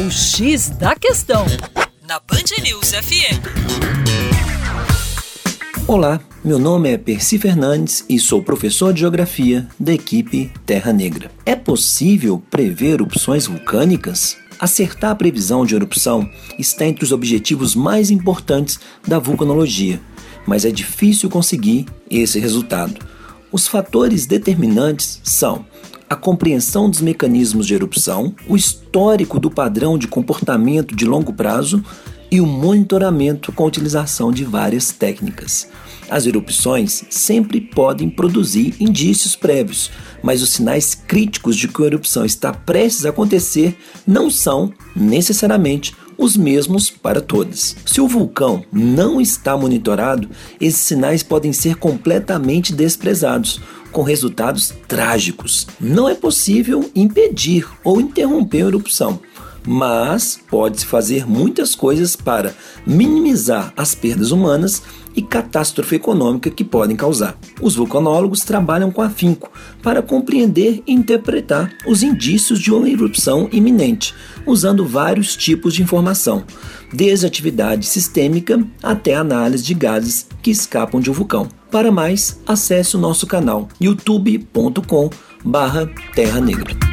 O X da Questão, na Band News FM. Olá, meu nome é Percy Fernandes e sou professor de Geografia da equipe Terra Negra. É possível prever erupções vulcânicas? Acertar a previsão de erupção está entre os objetivos mais importantes da vulcanologia, mas é difícil conseguir esse resultado. Os fatores determinantes são a compreensão dos mecanismos de erupção, o histórico do padrão de comportamento de longo prazo e o monitoramento com a utilização de várias técnicas. As erupções sempre podem produzir indícios prévios, mas os sinais críticos de que a erupção está prestes a acontecer não são necessariamente os mesmos para todas. Se o vulcão não está monitorado, esses sinais podem ser completamente desprezados, com resultados trágicos. Não é possível impedir ou interromper a erupção, mas pode-se fazer muitas coisas para minimizar as perdas humanas e catástrofe econômica que podem causar. Os vulcanólogos trabalham com afinco para compreender e interpretar os indícios de uma erupção iminente, usando vários tipos de informação, desde atividade sistêmica até análise de gases que escapam de um vulcão. Para mais, acesse o nosso canal youtube.com/terra negra.